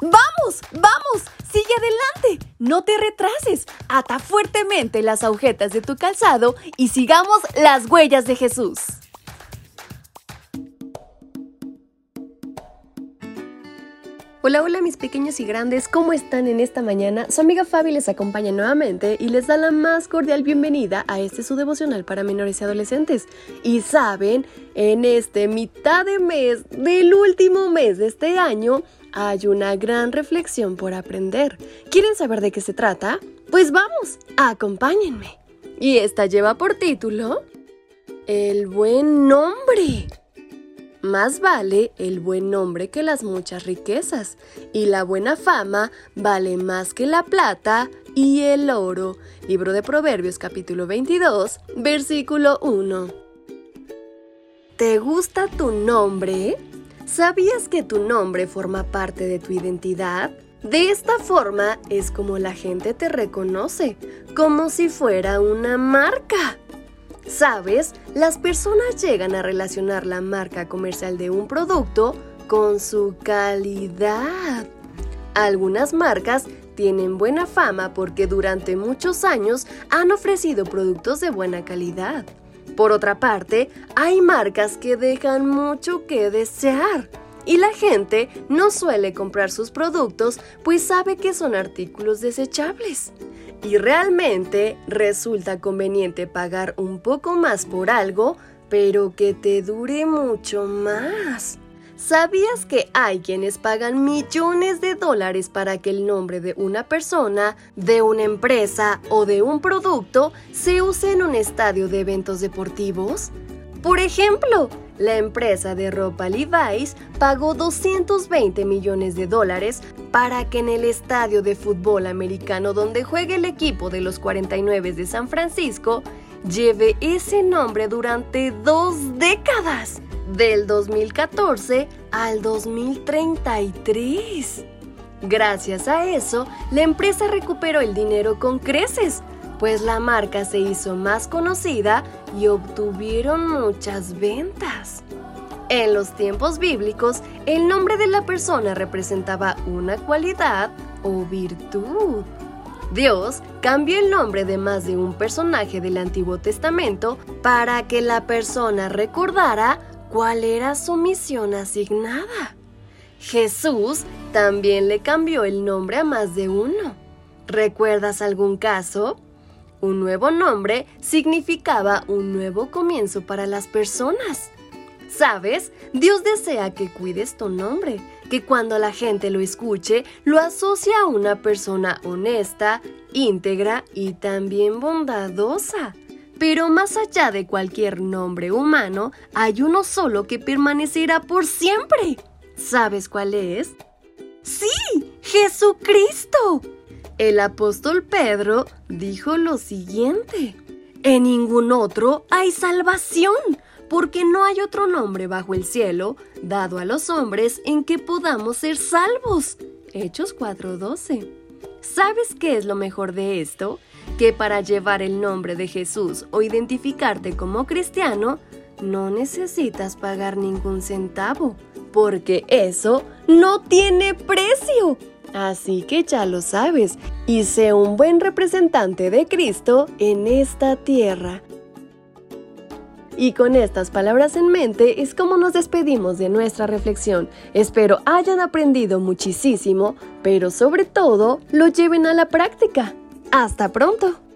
¡Vamos! ¡Vamos! ¡Sigue adelante! No te retrases. Ata fuertemente las agujetas de tu calzado y sigamos las huellas de Jesús. Hola, hola mis pequeños y grandes, ¿cómo están en esta mañana? Su amiga Fabi les acompaña nuevamente y les da la más cordial bienvenida a este su devocional para menores y adolescentes. Y saben, en este mitad de mes del último mes de este año hay una gran reflexión por aprender. ¿Quieren saber de qué se trata? Pues vamos, acompáñenme. Y esta lleva por título El buen nombre. Más vale el buen nombre que las muchas riquezas, y la buena fama vale más que la plata y el oro. Libro de Proverbios capítulo 22, versículo 1. ¿Te gusta tu nombre? ¿Sabías que tu nombre forma parte de tu identidad? De esta forma es como la gente te reconoce, como si fuera una marca. ¿Sabes? Las personas llegan a relacionar la marca comercial de un producto con su calidad. Algunas marcas tienen buena fama porque durante muchos años han ofrecido productos de buena calidad. Por otra parte, hay marcas que dejan mucho que desear. Y la gente no suele comprar sus productos pues sabe que son artículos desechables y realmente resulta conveniente pagar un poco más por algo, pero que te dure mucho más. ¿Sabías que hay quienes pagan millones de dólares para que el nombre de una persona, de una empresa o de un producto se use en un estadio de eventos deportivos? Por ejemplo, la empresa de ropa Levi's pagó 220 millones de dólares para que en el estadio de fútbol americano donde juega el equipo de los 49 de San Francisco lleve ese nombre durante dos décadas, del 2014 al 2033. Gracias a eso, la empresa recuperó el dinero con creces pues la marca se hizo más conocida y obtuvieron muchas ventas. En los tiempos bíblicos, el nombre de la persona representaba una cualidad o virtud. Dios cambió el nombre de más de un personaje del Antiguo Testamento para que la persona recordara cuál era su misión asignada. Jesús también le cambió el nombre a más de uno. ¿Recuerdas algún caso? Un nuevo nombre significaba un nuevo comienzo para las personas. ¿Sabes? Dios desea que cuides tu nombre, que cuando la gente lo escuche lo asocie a una persona honesta, íntegra y también bondadosa. Pero más allá de cualquier nombre humano, hay uno solo que permanecerá por siempre. ¿Sabes cuál es? ¡Sí! ¡Jesucristo! El apóstol Pedro dijo lo siguiente, en ningún otro hay salvación, porque no hay otro nombre bajo el cielo dado a los hombres en que podamos ser salvos. Hechos 4:12. ¿Sabes qué es lo mejor de esto? Que para llevar el nombre de Jesús o identificarte como cristiano, no necesitas pagar ningún centavo, porque eso no tiene precio. Así que ya lo sabes, y sé un buen representante de Cristo en esta tierra. Y con estas palabras en mente es como nos despedimos de nuestra reflexión. Espero hayan aprendido muchísimo, pero sobre todo lo lleven a la práctica. ¡Hasta pronto!